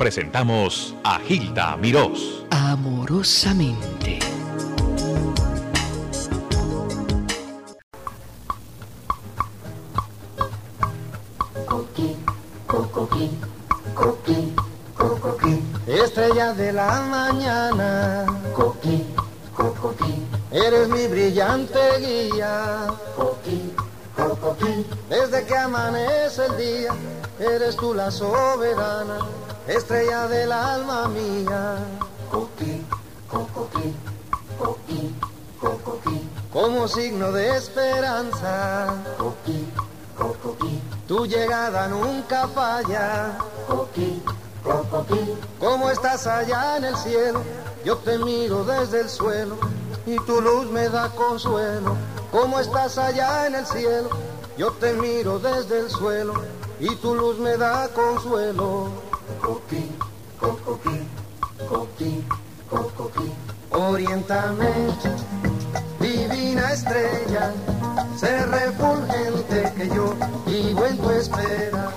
presentamos a Gilda Mirós. Amorosamente. Coqui, coqui, coqui, coqui, Estrella de la mañana, coqui, coqui, eres mi brillante guía. coqui, coqui, Desde que amanece el día, eres tú la soberana, estrella del alma mía. coqui, coqui, coqui, coqui, Como signo de esperanza, coqui, coqui, tu llegada nunca falla. coqui, coqui, Como estás allá en el cielo, yo te miro desde el suelo y tu luz me da consuelo. Como estás allá en el cielo, yo te miro desde el suelo y tu luz me da consuelo. Divina estrella, sé refulgente que yo vivo en tu espera.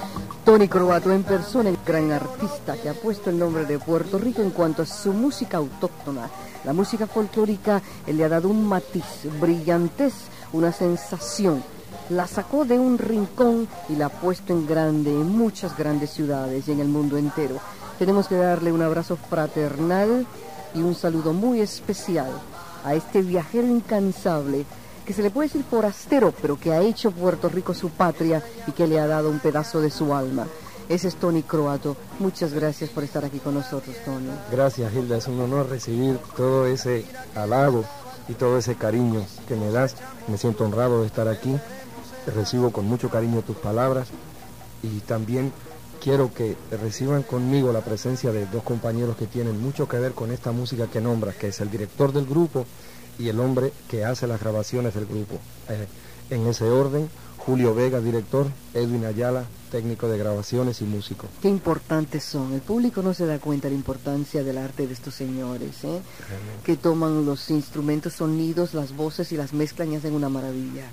Tony Croato en persona, el gran artista que ha puesto el nombre de Puerto Rico en cuanto a su música autóctona. La música folclórica él le ha dado un matiz, brillantez, una sensación. La sacó de un rincón y la ha puesto en grande, en muchas grandes ciudades y en el mundo entero. Tenemos que darle un abrazo fraternal y un saludo muy especial a este viajero incansable que se le puede decir forastero, pero que ha hecho Puerto Rico su patria y que le ha dado un pedazo de su alma. Ese es Tony Croato. Muchas gracias por estar aquí con nosotros, Tony. Gracias, Hilda. Es un honor recibir todo ese halago y todo ese cariño que me das. Me siento honrado de estar aquí. Recibo con mucho cariño tus palabras y también quiero que reciban conmigo la presencia de dos compañeros que tienen mucho que ver con esta música que nombras, que es el director del grupo y el hombre que hace las grabaciones del grupo. Eh, en ese orden, Julio Vega, director, Edwin Ayala, técnico de grabaciones y músico. Qué importantes son. El público no se da cuenta de la importancia del arte de estos señores, ¿eh? que toman los instrumentos, sonidos, las voces y las mezclan y hacen una maravilla.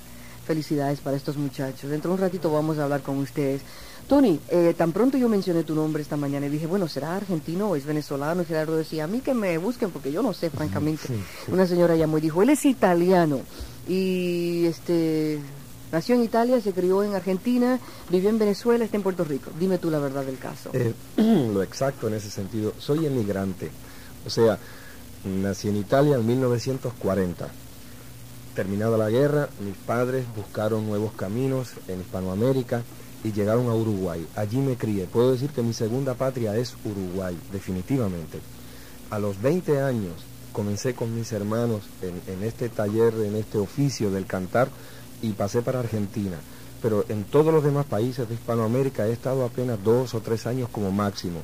Felicidades para estos muchachos. Dentro de un ratito vamos a hablar con ustedes. Tony, eh, tan pronto yo mencioné tu nombre esta mañana y dije, bueno, ¿será argentino o es venezolano? Y Gerardo decía, a mí que me busquen porque yo no sé, francamente. sí, sí. Una señora llamó y dijo, él es italiano y este nació en Italia, se crió en Argentina, vivió en Venezuela, está en Puerto Rico. Dime tú la verdad del caso. Eh, lo exacto en ese sentido. Soy emigrante. O sea, nací en Italia en 1940. Terminada la guerra, mis padres buscaron nuevos caminos en Hispanoamérica y llegaron a Uruguay. Allí me crié. Puedo decir que mi segunda patria es Uruguay, definitivamente. A los 20 años comencé con mis hermanos en, en este taller, en este oficio del cantar y pasé para Argentina. Pero en todos los demás países de Hispanoamérica he estado apenas dos o tres años como máximo.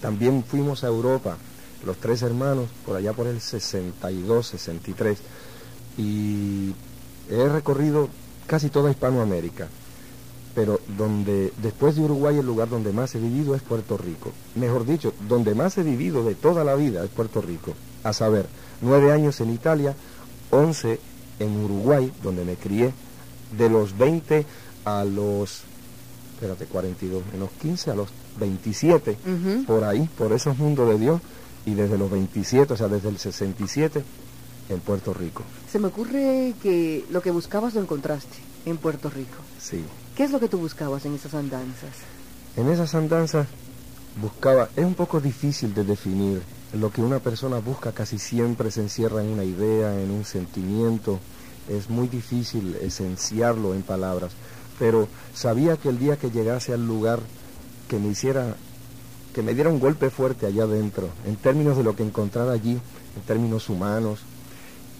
También fuimos a Europa, los tres hermanos, por allá por el 62, 63, y he recorrido casi toda Hispanoamérica. Pero donde, después de Uruguay, el lugar donde más he vivido es Puerto Rico. Mejor dicho, donde más he vivido de toda la vida es Puerto Rico. A saber, nueve años en Italia, once en Uruguay, donde me crié, de los 20 a los, espérate, 42, en los 15 a los 27, Ujú. por ahí, por esos mundos de Dios, y desde los 27, o sea, desde el 67, en Puerto Rico. Se me ocurre que lo que buscabas lo encontraste en Puerto Rico. Sí. ¿Qué es lo que tú buscabas en esas andanzas? En esas andanzas buscaba, es un poco difícil de definir, lo que una persona busca casi siempre se encierra en una idea, en un sentimiento, es muy difícil esenciarlo en palabras, pero sabía que el día que llegase al lugar que me hiciera, que me diera un golpe fuerte allá adentro, en términos de lo que encontrara allí, en términos humanos,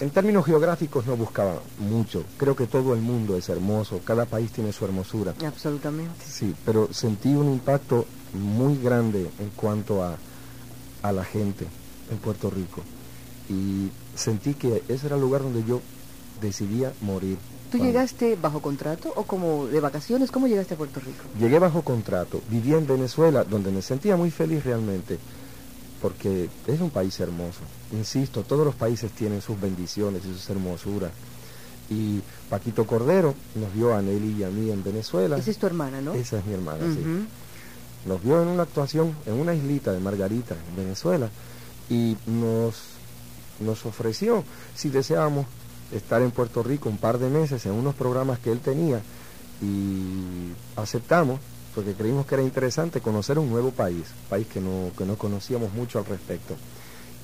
en términos geográficos no buscaba mucho, creo que todo el mundo es hermoso, cada país tiene su hermosura. Absolutamente. Sí, pero sentí un impacto muy grande en cuanto a, a la gente en Puerto Rico. Y sentí que ese era el lugar donde yo decidía morir. ¿Tú llegaste bajo contrato o como de vacaciones? ¿Cómo llegaste a Puerto Rico? Llegué bajo contrato, viví en Venezuela, donde me sentía muy feliz realmente, porque es un país hermoso. Insisto, todos los países tienen sus bendiciones y sus hermosuras. Y Paquito Cordero nos vio a Nelly y a mí en Venezuela. Esa es tu hermana, ¿no? Esa es mi hermana, sí. Nos vio en una actuación en una islita de Margarita, en Venezuela, y nos, nos ofreció si deseábamos estar en Puerto Rico un par de meses en unos programas que él tenía y aceptamos porque creímos que era interesante conocer un nuevo país, país que no, que no conocíamos mucho al respecto.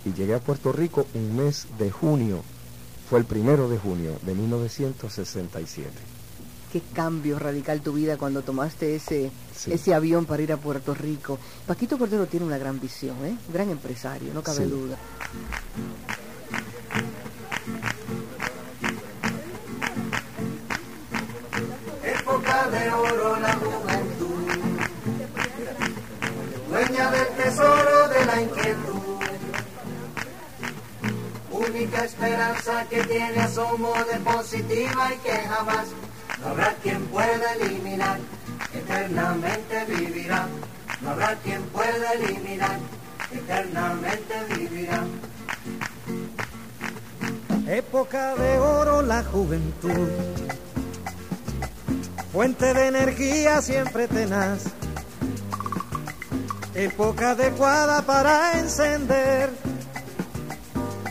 Y llegué a Puerto Rico un mes de junio, fue el primero de junio de 1967. Qué cambio radical tu vida cuando tomaste ese, Sí. ese avión para ir a Puerto Rico. Paquito Cordero tiene una gran visión, ¿eh? Un gran empresario, no cabe Sí. duda. época de oro del tesoro de la inquietud, única esperanza que tiene asomo de positiva y que jamás no habrá quien pueda eliminar, eternamente vivirá, no habrá quien pueda eliminar, eternamente vivirá. Época de oro la juventud. Fuente de energía siempre tenaz, época adecuada para encender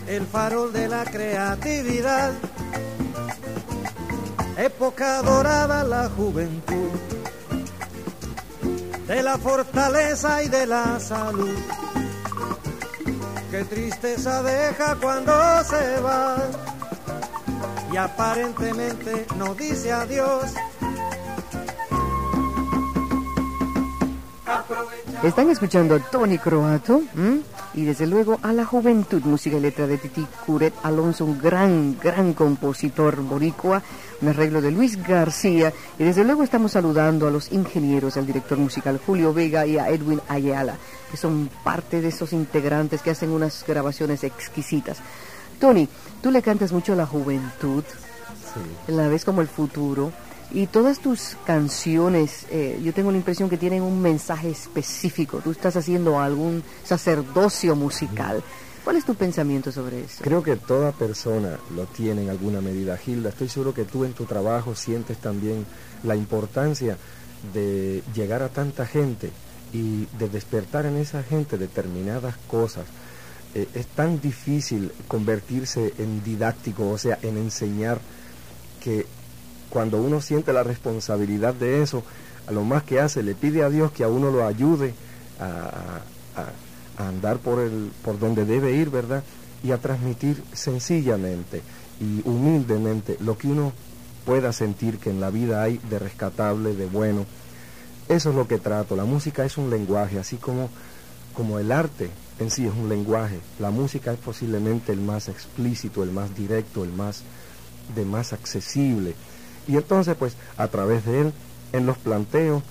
el farol de la creatividad, época dorada la juventud, de la fortaleza y de la salud. Qué tristeza deja cuando se va y aparentemente no dice adiós. Están escuchando a Tony Croato ¿m? y desde luego a la juventud, música y letra de Titi Curet Alonso, un gran, gran compositor boricua, un arreglo de Luis García y desde luego estamos saludando a los ingenieros, al director musical Julio Vega y a Edwin Ayala, que son parte de esos integrantes que hacen unas grabaciones exquisitas. Tony, tú le cantas mucho a la juventud, Sí. la ves como el futuro. Y todas tus canciones, eh, yo tengo la impresión que tienen un mensaje específico. Tú estás haciendo algún sacerdocio musical. ¿Cuál es tu pensamiento sobre eso? Creo que toda persona lo tiene en alguna medida. Gilda, estoy seguro que tú en tu trabajo sientes también la importancia de llegar a tanta gente y de despertar en esa gente determinadas cosas. Eh, es tan difícil convertirse en didáctico, o sea, en enseñar, que cuando uno siente la responsabilidad de eso, a lo más que hace, le pide a Dios que a uno lo ayude a, andar por, el, por donde debe ir, ¿verdad? Y a transmitir sencillamente y humildemente lo que uno pueda sentir que en la vida hay de rescatable, de bueno. Eso es lo que trato. La música es un lenguaje, así como, como el arte en sí es un lenguaje. La música es posiblemente el más explícito, el más directo, el más de más accesible. Y entonces, pues, a través de él, en los planteos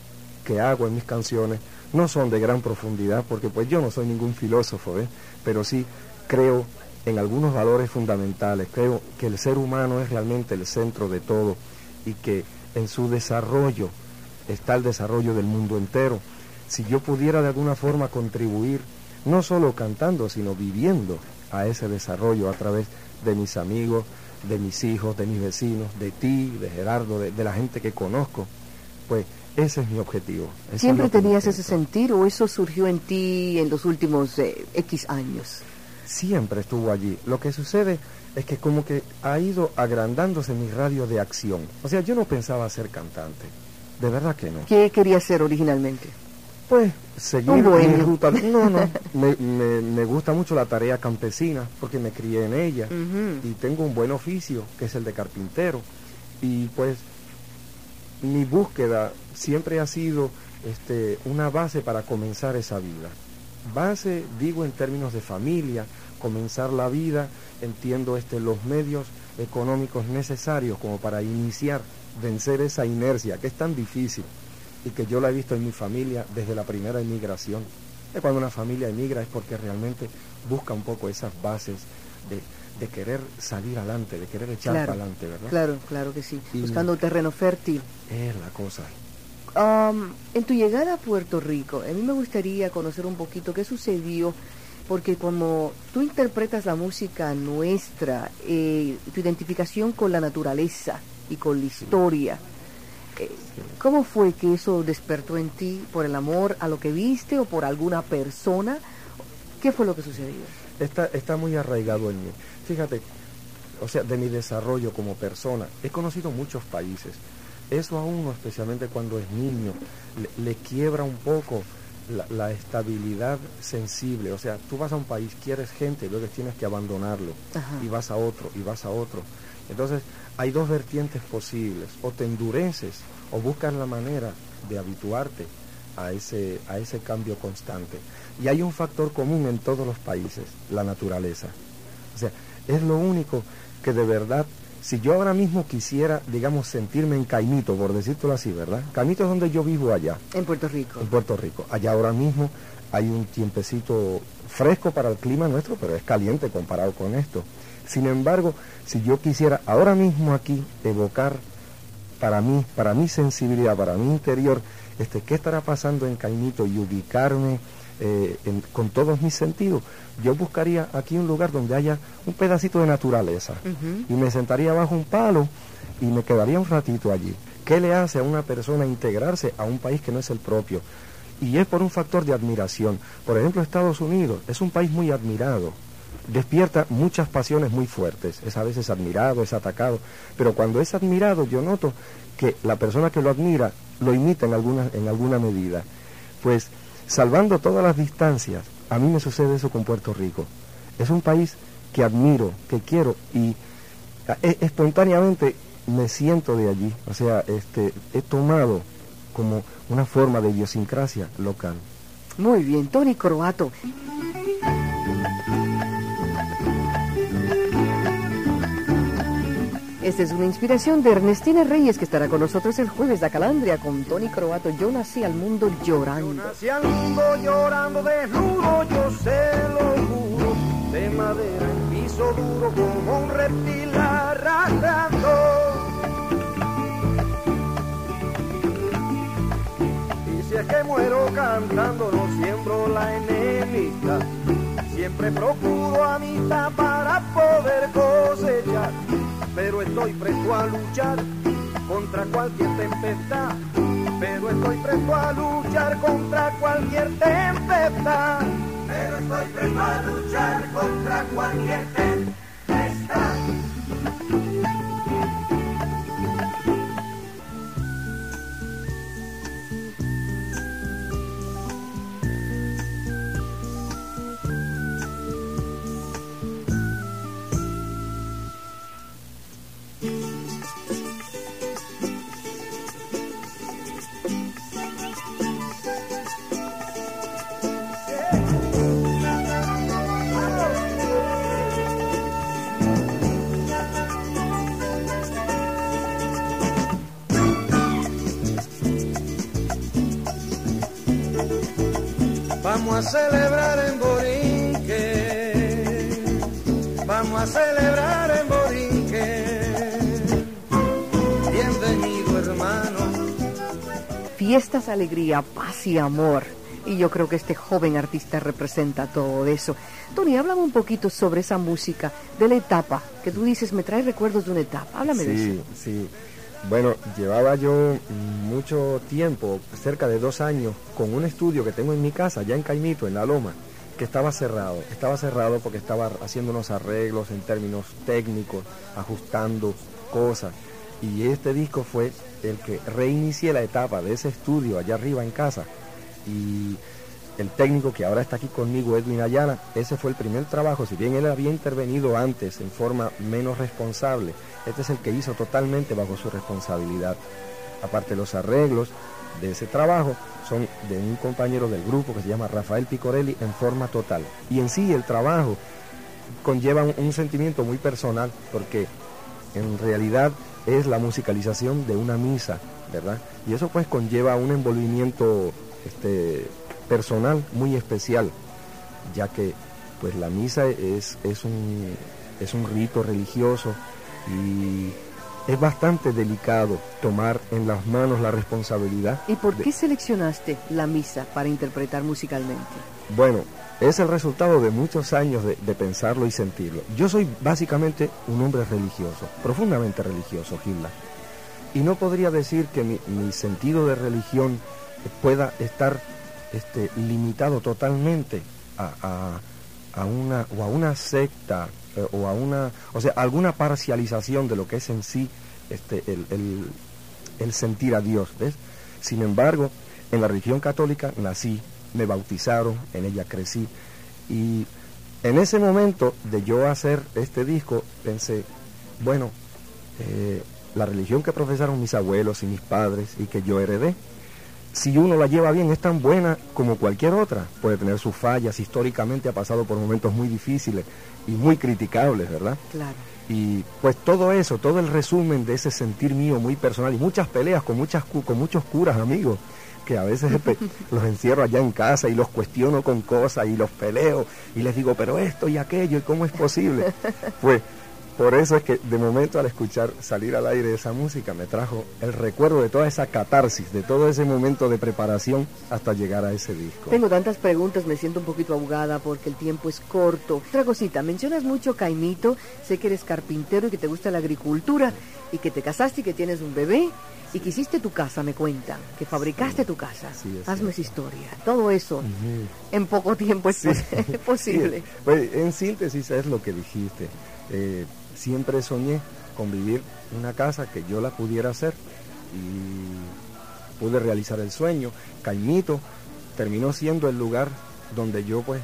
que hago en mis canciones, no son de gran profundidad, porque pues yo no soy ningún filósofo, pero sí creo en algunos valores fundamentales, creo que el ser humano es realmente el centro de todo y que en su desarrollo está el desarrollo del mundo entero. Si yo pudiera de alguna forma contribuir, no solo cantando, sino viviendo a ese desarrollo a través de mis amigos, de mis hijos, de mis vecinos, de ti, de Gerardo, de, de la gente que conozco, pues ese es mi objetivo. Eso ¿Siempre tenías ese sentir o eso surgió en ti en los últimos eh, X años? Siempre estuvo allí. Lo que sucede es que como que ha ido agrandándose mi radio de acción. O sea, yo no pensaba ser cantante. De verdad que no. ¿Qué querías ser originalmente? Pues seguir mi ruta. No, no. Me, me- me gusta mucho la tarea campesina porque me crié en ella y tengo un buen oficio que es el de carpintero. Y pues mi búsqueda siempre ha sido este, una base para comenzar esa vida. Base, digo en términos de familia, comenzar la vida, entiendo este, los medios económicos necesarios como para iniciar, vencer esa inercia que es tan difícil y que yo la he visto en mi familia desde la primera inmigración. Que cuando una familia emigra es porque realmente busca un poco esas bases de, de querer salir adelante, de querer echar Claro, para adelante, ¿verdad? Claro, claro que sí. Y- Buscando un terreno fértil. Es la cosa. Am, en tu llegada a Puerto Rico, a mí me gustaría conocer un poquito qué sucedió, porque como tú interpretas la música nuestra, eh, tu identificación con la naturaleza y con la historia, ¿Cómo fue que eso despertó en ti? ¿Por el amor a lo que viste o por alguna persona? ¿Qué fue lo que sucedió? Está, está muy arraigado en mí. Fíjate, o sea, de mi desarrollo como persona, he conocido muchos países. Eso a uno, especialmente cuando es niño, le, le quiebra un poco la, la estabilidad sensible. O sea, tú vas a un país, quieres gente, luego tienes que abandonarlo. Ajá. Y vas a otro, y vas a otro. Entonces, hay dos vertientes posibles. O te endureces, o buscas la manera de habituarte a ese, a ese cambio constante. Y hay un factor común en todos los países, la naturaleza. O sea, es lo único que de verdad, si yo ahora mismo quisiera, digamos, sentirme en Caimito, por decirlo así, ¿verdad? Caimito es donde yo vivo allá, En Puerto Rico. en Puerto Rico. Allá ahora mismo hay un tiempecito fresco para el clima nuestro, pero es caliente comparado con esto. Sin embargo, si yo quisiera ahora mismo aquí evocar para mí, para mi sensibilidad, para mi interior, este, qué estará pasando en Caimito y ubicarme eh, en- con todos mis sentidos, yo buscaría aquí un lugar donde haya un pedacito de naturaleza y me sentaría bajo un palo y me quedaría un ratito allí. ¿Qué le hace a una persona integrarse a un país que no es el propio? Y es por un factor de admiración. Por ejemplo, Estados Unidos es un país muy admirado. Despierta muchas pasiones muy fuertes. Es a veces admirado, es atacado. Pero cuando es admirado, yo noto que la persona que lo admira lo imita en alguna, en alguna medida. Pues, salvando todas las distancias, a mí me sucede eso con Puerto Rico. Es un país que admiro, que quiero y e- espontáneamente me siento de allí. O sea, este, he tomado como una forma de idiosincrasia local. Muy bien, Tony Croato. Esta es una inspiración de Ernestina Reyes que estará con nosotros el jueves de Calandria con Tony Croato. Yo nací al mundo llorando. Nací al mundo llorando desnudo, yo se lo juro, de madera en piso duro como un reptil arrastrando. Y si es que muero cantando, no siembro la enemistad, siempre procuro amistad para poder cosechar, pero estoy presto a luchar contra cualquier tempestad, pero estoy presto a luchar contra cualquier tempestad, pero estoy presto a luchar contra cualquier tempestad. Vamos a celebrar en Borinque, vamos a celebrar en Borinque. Bienvenido hermano. Fiestas, alegría, paz y amor. Y yo creo que este joven artista representa todo eso. Tony, háblame un poquito sobre esa música, de la etapa, que tú dices, me trae recuerdos de una etapa. Háblame de Sí, eso. sí. Bueno, llevaba yo mucho tiempo, cerca de dos años, con un estudio que tengo en mi casa, allá en Caimito, en La Loma, que estaba cerrado. Estaba cerrado porque estaba haciendo unos arreglos en términos técnicos, ajustando cosas. Y este disco fue el que reinicié la etapa de ese estudio allá arriba en casa. Y el técnico que ahora está aquí conmigo, Edwin Ayala, ese fue el primer trabajo, si bien él había intervenido antes en forma menos responsable, este es el que hizo totalmente bajo su responsabilidad. Aparte los arreglos de ese trabajo son de un compañero del grupo que se llama Rafael Picorelli en forma total. Y en sí el trabajo conlleva un, un sentimiento muy personal porque en realidad es la musicalización de una misa, ¿verdad? Y eso pues conlleva un envolvimiento este, personal muy especial, ya que pues la misa es, es, un, es un rito religioso y es bastante delicado tomar en las manos la responsabilidad. ¿Y por de- qué seleccionaste la misa para interpretar musicalmente? Bueno, es el resultado de muchos años de, de pensarlo y sentirlo. Yo soy básicamente un hombre religioso, profundamente religioso, Gilda. y no podría decir que mi, mi sentido de religión pueda estar este, limitado totalmente a, a- una o a una secta eh, o a una o sea alguna parcialización de lo que es en sí este el, el- el sentir a Dios ¿ves? sin embargo en la religión católica nací me bautizaron en ella crecí y en ese momento de yo hacer este disco pensé bueno eh, la religión que profesaron mis abuelos y mis padres y que yo heredé si uno la lleva bien, es tan buena como cualquier otra. Puede tener sus fallas, históricamente ha pasado por momentos muy difíciles y muy criticables, ¿verdad? Claro. Y pues todo eso, todo el resumen de ese sentir mío muy personal y muchas peleas con, muchas, con muchos curas amigos, que a veces los encierro allá en casa y los cuestiono con cosas y los peleo y les digo, pero esto y aquello y cómo es posible. Pues por eso es que de momento al escuchar salir al aire esa música me trajo el recuerdo de toda esa catarsis, de todo ese momento de preparación hasta llegar a ese disco. Tengo tantas preguntas, me siento un poquito ahogada porque el tiempo es corto. Otra cosita, mencionas mucho Caimito, sé que eres carpintero y que te gusta la agricultura y que te casaste y que tienes un bebé y que hiciste tu casa, me cuentan, que fabricaste tu casa. sí, es Hazme cierto. esa historia. Todo eso en poco tiempo es Sí. posible. Pues, en síntesis es lo que dijiste. Eh, siempre soñé con vivir una casa que yo la pudiera hacer y pude realizar el sueño. Caimito terminó siendo el lugar donde yo pues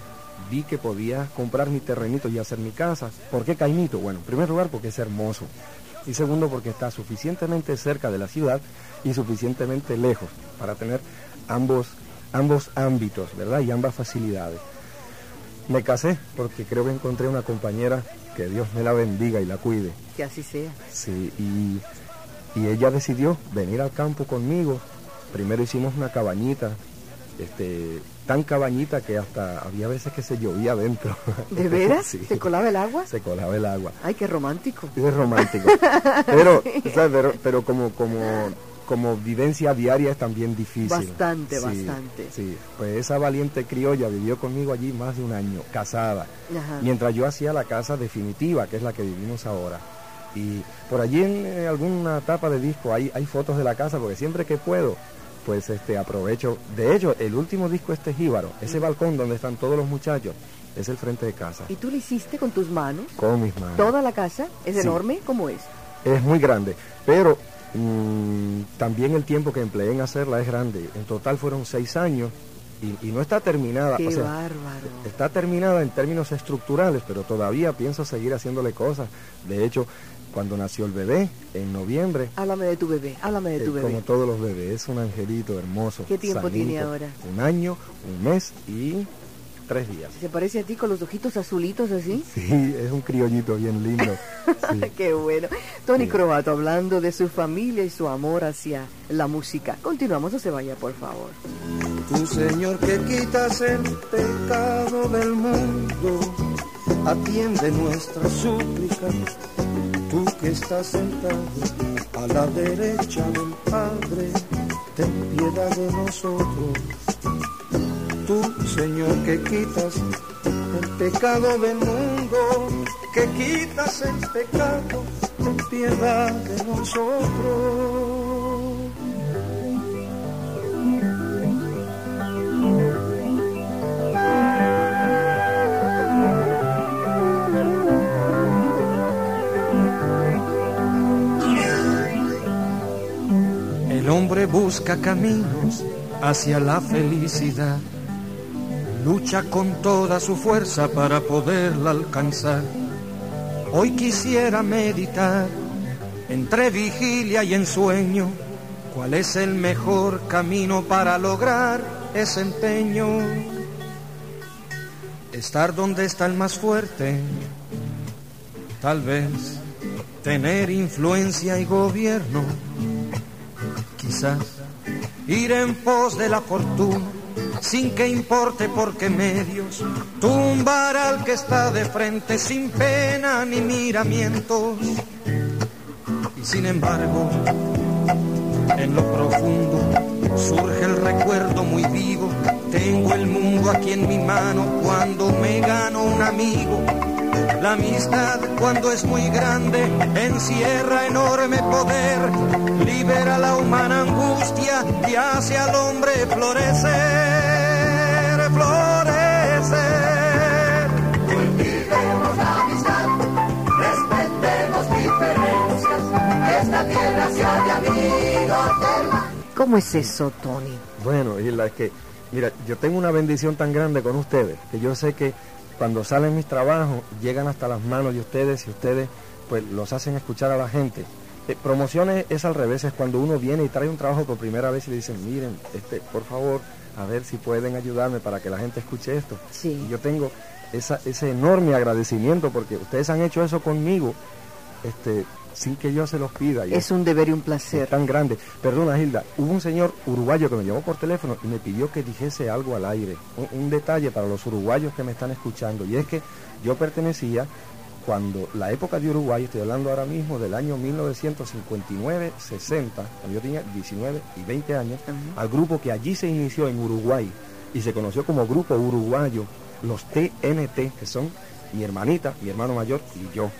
vi que podía comprar mi terrenito y hacer mi casa. ¿Por qué Caimito? Bueno, en primer lugar porque es hermoso y segundo porque está suficientemente cerca de la ciudad y suficientemente lejos para tener ambos, ambos ámbitos, ¿verdad? Y ambas facilidades. Me casé porque creo que encontré una compañera que Dios me la bendiga y la cuide. Que así sea. Sí, y, y ella decidió venir al campo conmigo. Primero hicimos una cabañita, este, tan cabañita que hasta había veces que se llovía adentro. ¿De veras? Sí, ¿Se colaba el agua? se colaba el agua. Ay, qué romántico. Es romántico. Pero, ¿sabes? pero, pero como, como, como vivencia diaria es también difícil. Bastante, Sí, bastante. Sí, pues esa valiente criolla vivió conmigo allí más de un año, casada. Ajá. Mientras yo hacía la casa definitiva, que es la que vivimos ahora. Y por allí en alguna tapa de disco hay, hay fotos de la casa, porque siempre que puedo, pues este aprovecho. De hecho, el último disco este jíbaro, ese balcón donde están todos los muchachos, es el frente de casa. ¿Y tú lo hiciste con tus manos? Con mis manos. ¿Toda la casa? ¿Es Sí. enorme? ¿Cómo es? Es muy grande, pero mm, también el tiempo que empleé en hacerla es grande. En total fueron seis años y, y no está terminada. ¡Qué o sea, bárbaro! Está terminada en términos estructurales, pero todavía pienso seguir haciéndole cosas. De hecho, cuando nació el bebé, en noviembre, Háblame de tu bebé, háblame de eh, tu bebé. como todos los bebés, es un angelito hermoso. ¿Qué tiempo tiene ahora? Un año, un mes y tres días. ¿Se parece a ti con los ojitos azulitos así? Sí, es un criollito bien lindo. Sí. Qué bueno. Tony Sí. Croato hablando de su familia y su amor hacia la música. Continuamos, no se vaya, por favor. Tú, Señor, que quitas el pecado del mundo, atiende nuestra súplica. Tú que estás sentado a la derecha del Padre, ten piedad de nosotros. Tú, Señor, que quitas el pecado del mundo, que quitas el pecado, ten piedad de nosotros. El hombre busca caminos hacia la felicidad, lucha con toda su fuerza para poderla alcanzar. Hoy quisiera meditar entre vigilia y ensueño, cuál es el mejor camino para lograr ese empeño. Estar donde está el más fuerte, tal vez tener influencia y gobierno quizás ir en pos de la fortuna sin que importe por qué medios tumbar al que está de frente sin pena ni miramientos. Y sin embargo en lo profundo surge el recuerdo muy vivo. Tengo el mundo aquí en mi mano cuando me gano un amigo. La amistad cuando es muy grande encierra enorme poder, libera la humana angustia y hace al hombre florecer, florecer. Cultivemos la amistad, respetemos diferencias, que esta tierra sea de amigos hermanos. ¿Cómo es eso, Tony? Bueno, y la que, mira, yo tengo una bendición tan grande con ustedes, que yo sé que cuando salen mis trabajos llegan hasta las manos de ustedes y ustedes pues los hacen escuchar a la gente. Eh, promociones es al revés, es cuando uno viene y trae un trabajo por primera vez y le dicen, miren, este, por favor, a ver si pueden ayudarme para que la gente escuche esto. Sí. Y yo tengo esa, ese enorme agradecimiento porque ustedes han hecho eso conmigo este, sin que yo se los pida. Es un deber y un placer. tan grande. Perdona, Hilda, hubo un señor uruguayo que me llamó por teléfono y me pidió que dijese algo al aire. Un, un detalle para los uruguayos que me están escuchando. Y es que yo pertenecía, cuando la época de Uruguay, estoy hablando ahora mismo del año 1959-60, cuando yo tenía 19 y 20 años, al grupo que allí se inició en Uruguay y se conoció como Grupo Uruguayo, los TNT, que son mi hermanita, mi hermano mayor y yo.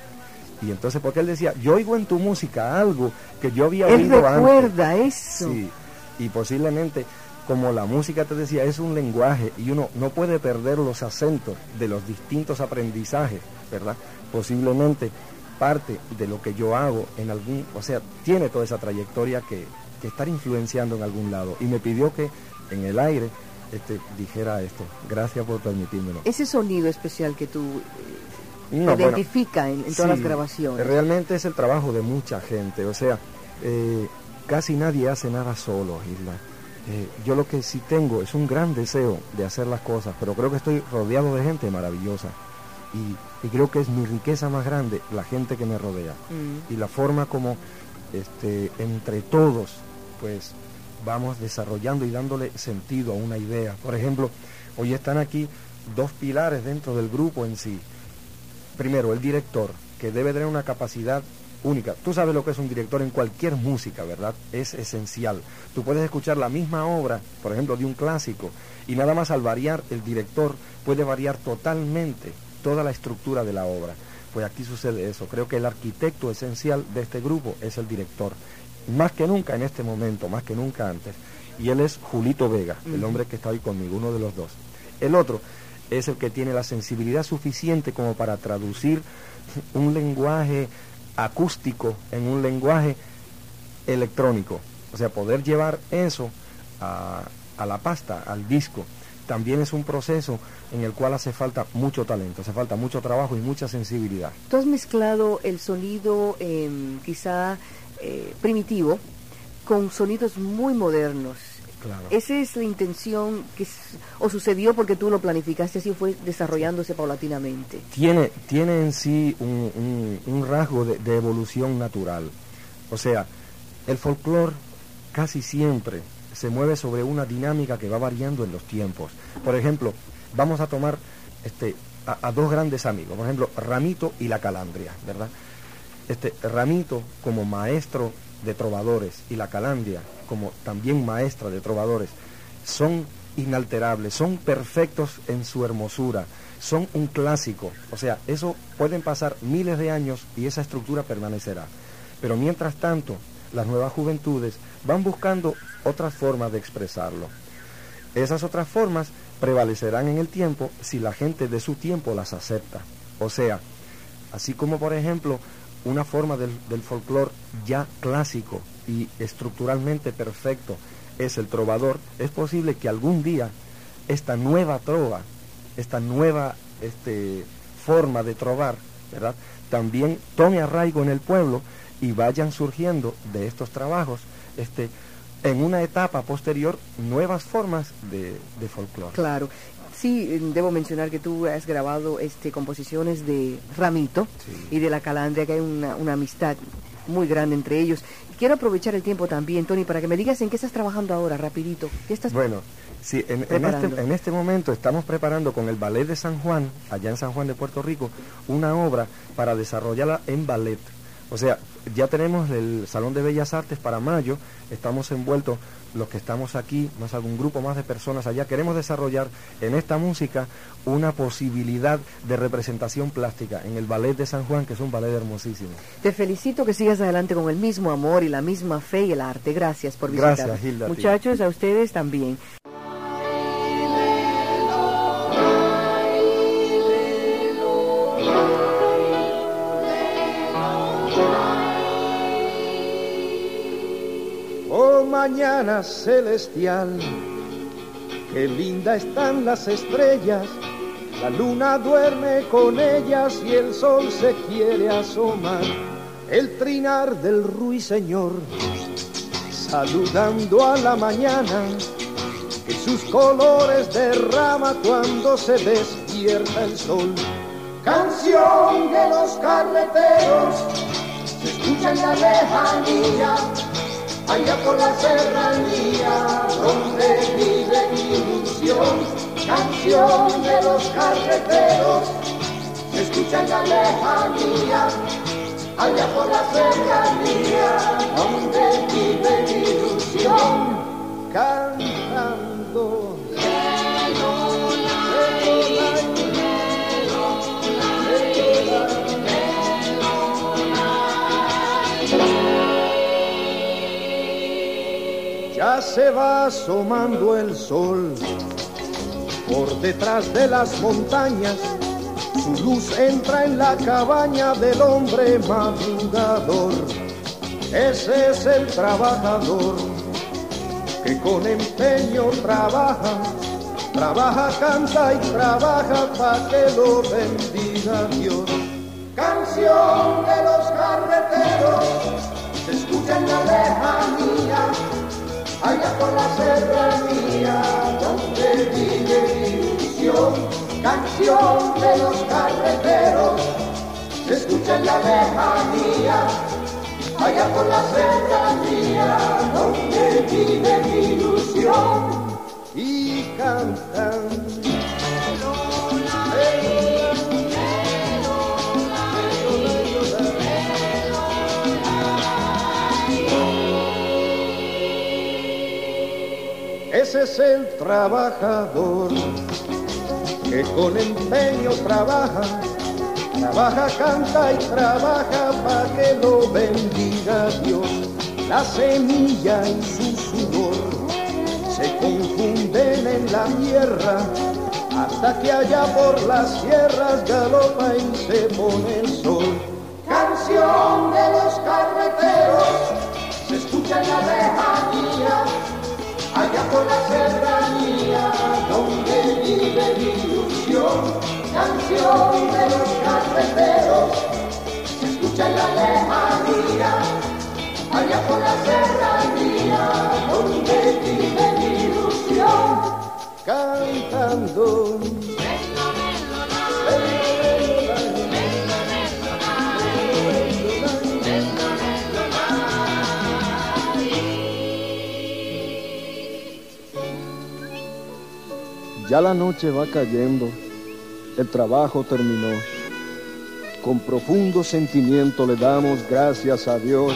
Y entonces, porque él decía, yo oigo en tu música algo que yo había Él oído antes. recuerda eso. Sí, y posiblemente, como la música te decía, es un lenguaje y uno no puede perder los acentos de los distintos aprendizajes, ¿verdad? Posiblemente parte de lo que yo hago en algún, o sea, tiene toda esa trayectoria que, que estar influenciando en algún lado. Y me pidió que en el aire este, dijera esto. Gracias por permitírmelo. Ese sonido especial que tú eh, No, bueno, identifica en, en todas las grabaciones. Realmente es el trabajo de mucha gente, o sea, eh, casi nadie hace nada solo, Isla. Eh, yo lo que sí tengo es un gran deseo de hacer las cosas, pero creo que estoy rodeado de gente maravillosa. Y, y creo que es mi riqueza más grande, la gente que me rodea. Mm. Y la forma como este, entre todos, pues vamos desarrollando y dándole sentido a una idea. Por ejemplo, hoy están aquí dos pilares dentro del grupo en sí. Primero, el director, que debe tener una capacidad única. Tú sabes lo que es un director en cualquier música, ¿verdad? Es esencial. Tú puedes escuchar la misma obra, por ejemplo, de un clásico, y nada más al variar el director puede variar totalmente toda la estructura de la obra. Pues aquí sucede eso. Creo que el arquitecto esencial de este grupo es el director. Más que nunca en este momento, más que nunca antes. Y él es Julito Vega, el hombre que está hoy conmigo, uno de los dos. El otro es el que tiene la sensibilidad suficiente como para traducir un lenguaje acústico en un lenguaje electrónico. O sea, poder llevar eso a, a la pasta, al disco, también es un proceso en el cual hace falta mucho talento, hace falta mucho trabajo y mucha sensibilidad. Tú has mezclado el sonido em, quizá eh, primitivo con sonidos muy modernos. Claro. Esa es la intención que o sucedió porque tú lo planificaste así fue desarrollándose paulatinamente. tiene, tiene en sí un, un- un rasgo de, de evolución natural. O sea, el folclore casi siempre se mueve sobre una dinámica que va variando en los tiempos. Por ejemplo, vamos a tomar este, a, a dos grandes amigos, por ejemplo, Ramito y la Calandria, ¿verdad? Este, Ramito como maestro de trovadores y la Calandria como también maestra de trovadores son inalterables, son perfectos en su hermosura, son un clásico. O sea, eso pueden pasar miles de años y esa estructura permanecerá. Pero mientras tanto, las nuevas juventudes van buscando otras formas de expresarlo. Esas otras formas prevalecerán en el tiempo si la gente de su tiempo las acepta. O sea, así como por ejemplo una forma del, del folclore ya clásico y estructuralmente perfecto es el trovador, es posible que algún día esta nueva trova, esta nueva este, forma de trovar, ¿verdad? También tome arraigo en el pueblo y vayan surgiendo de estos trabajos este, en una etapa posterior nuevas formas de, de folclore. Claro. Sí, eh, debo mencionar que tú has grabado este composiciones de Ramito Sí. y de La Calandria, que hay una, una amistad muy grande entre ellos. Quiero aprovechar el tiempo también, Tony, para que me digas en qué estás trabajando ahora, rapidito. ¿Qué estás Bueno, sí, en, este, en este momento estamos preparando con el Ballet de San Juan, allá en San Juan de Puerto Rico, una obra para desarrollarla en ballet. O sea, ya tenemos el Salón de Bellas Artes para mayo, estamos envueltos los que estamos aquí, más algún grupo más de personas allá, queremos desarrollar en esta música una posibilidad de representación plástica en el ballet de San Juan, que es un ballet hermosísimo. Te felicito que sigas adelante con el mismo amor y la misma fe y el arte. Gracias por visitar. Gracias, Hilda. Muchachos, a ustedes también. Mañana celestial. Qué linda están las estrellas, la luna duerme con ellas y el sol se quiere asomar. El trinar del ruiseñor, saludando a la mañana, que sus colores derrama cuando se despierta el sol. Canción de los carreteros, se escucha en la lejanía allá por la serranía, donde vive mi ilusión, canción de los carreteros, se escucha en la lejanía, allá por la serranía, donde vive mi ilusión, cantando. Se va asomando el sol por detrás de las montañas. Su luz entra en la cabaña del hombre madrugador. Ese es el trabajador que con empeño trabaja, trabaja, canta y trabaja para que lo bendiga Dios. Canción de los carreteros, se escucha en la lejanía allá por la serranía, donde vive mi ilusión, canción de los carreteros, se escucha en la lejanía, allá por la serranía, donde vive mi ilusión, y cantan. Es el trabajador que con empeño trabaja, trabaja, canta y trabaja para que lo bendiga Dios. La semilla y su sudor se confunden en la tierra hasta que allá por las sierras galopa y se pone el sol. Canción de los carreteros se escucha en la lejanía allá por la serranía, donde vive mi ilusión, canción de los carreteros, se escucha en la lejanía, allá por la serranía, donde vive mi ilusión, cantando. Ya la noche va cayendo, el trabajo terminó. Con profundo sentimiento le damos gracias a Dios,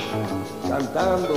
cantando.